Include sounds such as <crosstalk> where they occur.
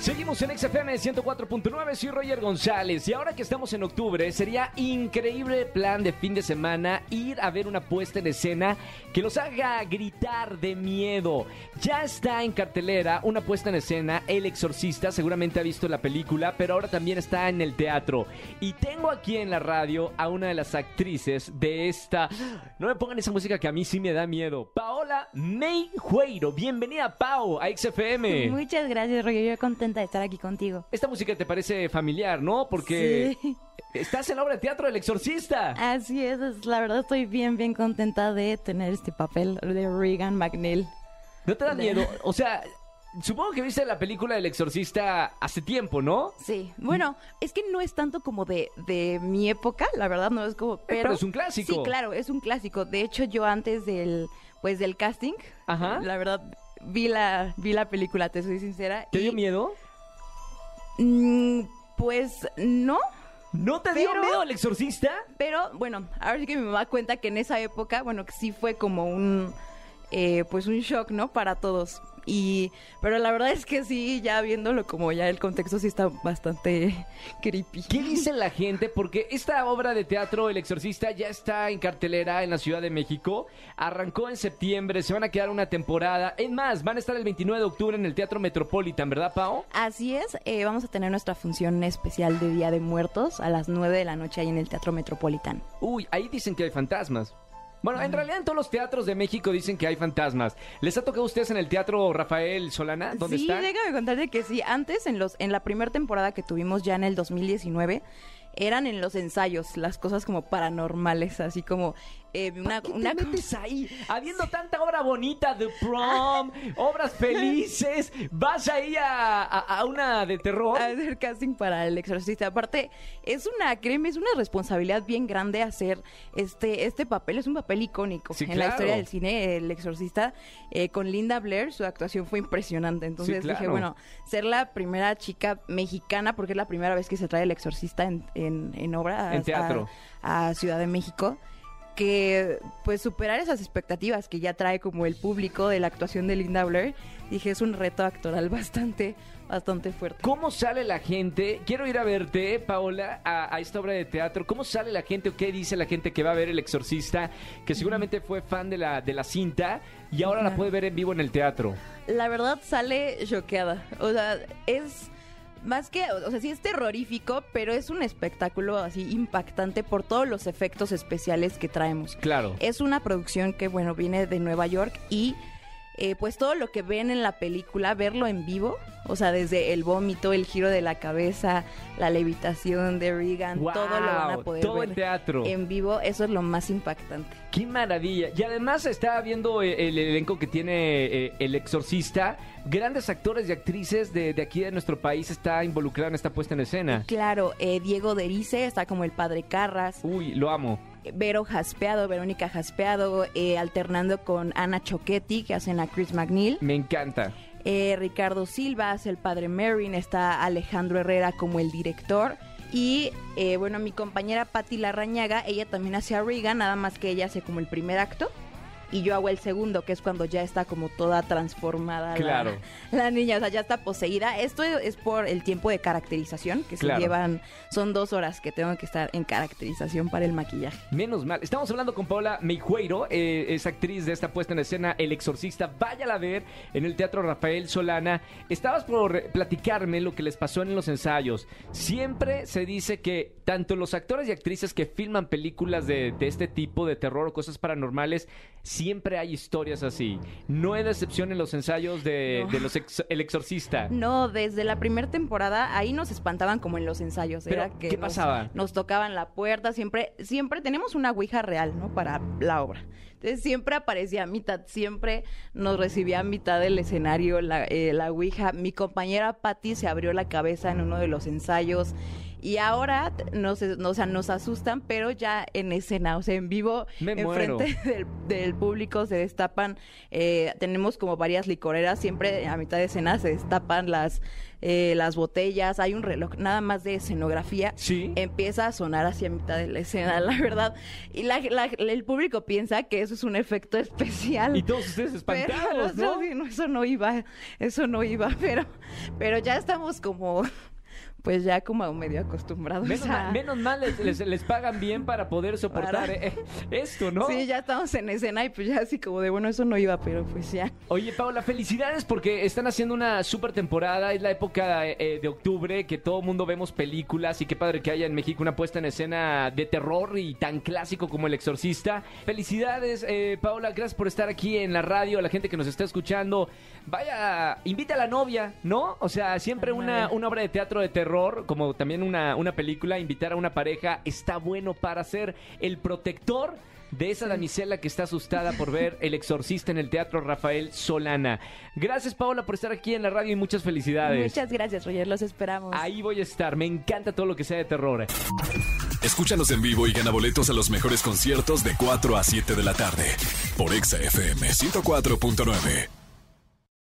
Seguimos en XFM 104.9, soy Roger González y ahora que estamos en octubre sería increíble plan de fin de semana ir a ver una puesta en escena que los haga gritar de miedo. Ya está en cartelera una puesta en escena, El Exorcista, seguramente ha visto la película, pero ahora también está en el teatro. Y tengo aquí en la radio a una de las actrices de esta... No me pongan esa música que a mí sí me da miedo. Paola May Jueiro, bienvenida Pau a XFM. Muchas gracias, Roger. Yo contenta de estar aquí contigo. Esta música te parece familiar, ¿no? Porque Sí. estás en la obra de teatro del exorcista. Así es, la verdad estoy bien, bien contenta de tener este papel de Regan McNeil. ¿No te da miedo? <laughs> O sea, supongo que viste la película del exorcista hace tiempo, ¿no? Sí, bueno, es que no es tanto como de, de mi época, la verdad no es como, pero... pero es un clásico. Sí, claro, es un clásico. De hecho, yo antes del, pues del casting, Ajá. la verdad vi la, vi la película, te soy sincera. ¿Te y, dio miedo? mm, pues no, ¿No te dio miedo el exorcista? Pero bueno, ahora sí que mi mamá cuenta que en esa época, bueno, que sí fue como un, eh, pues un shock, ¿no? Para todos. Y, pero la verdad es que sí, ya viéndolo como ya el contexto sí está bastante <laughs> creepy. ¿Qué dice la gente? Porque esta obra de teatro, El Exorcista, ya está en cartelera en la Ciudad de México. Arrancó en septiembre, se van a quedar una temporada. Es más, van a estar el 29 de octubre en el Teatro Metropolitan, ¿verdad, Pao? Así es, eh, vamos a tener nuestra función especial de Día de Muertos a las 9 de la noche ahí en el Teatro Metropolitan. Uy, ahí dicen que hay fantasmas. Bueno, en realidad en todos los teatros de México dicen que hay fantasmas. ¿Les ha tocado a ustedes en el Teatro Rafael Solana? ¿Dónde sí, están? déjame contarte que sí. Antes, en los en la primera temporada que tuvimos ya en el 2019, eran en los ensayos las cosas como paranormales, así como eh, una, ¿Qué una te metes ahí? <laughs> Habiendo tanta obra bonita de prom, obras felices, vas ahí a, a- a una de terror. a hacer casting para el exorcista. Aparte, es una, créeme, es una responsabilidad bien grande hacer este, este papel. Es un papel icónico Sí, en la historia del cine, el exorcista. eh, con Linda Blair, su actuación fue impresionante. Entonces dije, claro. bueno, ser la primera chica mexicana, porque es la primera vez que se trae el exorcista en, en, en obra a- En teatro. a Ciudad de México que pues superar esas expectativas que ya trae como el público de la actuación de Linda Blair, dije es un reto actoral <laughs> bastante, bastante fuerte. ¿Cómo sale la gente? Quiero ir a verte, Paola, a, a esta obra de teatro. ¿Cómo sale la gente o qué dice la gente que va a ver El Exorcista? Que seguramente fue fan de la, de la cinta y ahora la puede ver en vivo en el teatro. La verdad sale choqueada. O sea, es más que, o sea, sí es terrorífico, pero es un espectáculo así impactante por todos los efectos especiales que traemos. Claro. Es una producción que, bueno, viene de Nueva York y eh, pues todo lo que ven en la película, verlo en vivo, o sea, desde el vómito, el giro de la cabeza, la levitación de Regan, todo lo van a poder todo ver en teatro. en vivo, eso es lo más impactante. ¡Qué maravilla! Y además estaba viendo eh, el elenco que tiene eh, El Exorcista. Grandes actores y actrices de, de aquí de nuestro país está involucrado en esta puesta en escena. Claro, eh, Diego Derice está como el padre Carras, Uy, lo amo. Vero Jaspeado, Verónica Jaspeado, eh, alternando con Ana Choquetti, que hacen a Chris McNeil. Me encanta. Eh, Ricardo Silva el padre Merrin, está Alejandro Herrera como el director. Y eh, bueno, mi compañera Patti Larrañaga, ella también hace a Regan, nada más que ella hace como el primer acto. Y yo hago el segundo, que es cuando ya está como toda transformada la- Claro. <laughs> la, niña, o sea, ya está poseída. Esto es por el tiempo de caracterización, que Claro. se llevan, son dos horas que tengo que estar en caracterización para el maquillaje. Menos mal. Estamos hablando con Paola Meijueiro, eh, es actriz de esta puesta en escena El Exorcista. Váyala a ver en el Teatro Rafael Solana. Estabas por platicarme lo que les pasó en los ensayos. Siempre se dice que tanto los actores y actrices que filman películas de, de este tipo, de terror o cosas paranormales, siempre hay historias así. No hay excepción en los ensayos de, No. de los ex- El Exorcista. No, desde la primera temporada ahí nos espantaban como en los ensayos. Pero, Era que ¿qué nos- pasaba? Nos tocaban la puerta, siempre, siempre tenemos una ouija real, ¿no? Para la obra. Entonces siempre aparecía a mitad, siempre nos recibía a mitad del escenario la, eh, la ouija. Mi compañera Patty se abrió la cabeza en uno de los ensayos. Y ahora nos, o sea, nos asustan, pero ya en escena, o sea, en vivo, Me en muero. frente <laughs> del, del público se destapan, eh, tenemos como varias licoreras, siempre a mitad de escena se destapan las, eh, las botellas, hay un reloj nada más de escenografía, Sí. empieza a sonar hacia mitad de la escena, <laughs> la verdad, y la- la- el público piensa que eso es un efecto <laughs> especial. Y todos ustedes espantados, ¿no? no, eso no iba, eso no iba, pero, pero ya estamos como, pues ya como medio acostumbrados Menos, a... mal, menos mal les, les- les pagan bien para poder soportar Para- eh, esto, ¿no? Sí, ya estamos en escena y pues ya así como de, bueno, eso no iba, pero pues ya. Oye, Paula, felicidades porque están haciendo una super temporada. Es la época eh, de octubre que todo mundo vemos películas y qué padre que haya en México una puesta en escena de terror y tan clásico como El Exorcista. Felicidades, eh, Paula. Gracias por estar aquí en la radio. A la gente que nos está escuchando, vaya, invita a la novia, ¿no? O sea, siempre una, una obra de teatro de terror, como también una, una película, invitar a una pareja está bueno para ser el protector de esa damisela que está asustada por ver <laughs> El Exorcista en el Teatro Rafael Solana. Gracias, Paola, por estar aquí en la radio y muchas felicidades. Muchas gracias, Roger, los esperamos. Ahí voy a estar. Me encanta todo lo que sea de terror. Escúchanos en vivo y gana boletos a los mejores conciertos de 4 a 7 de la tarde por Exa FM 104.9.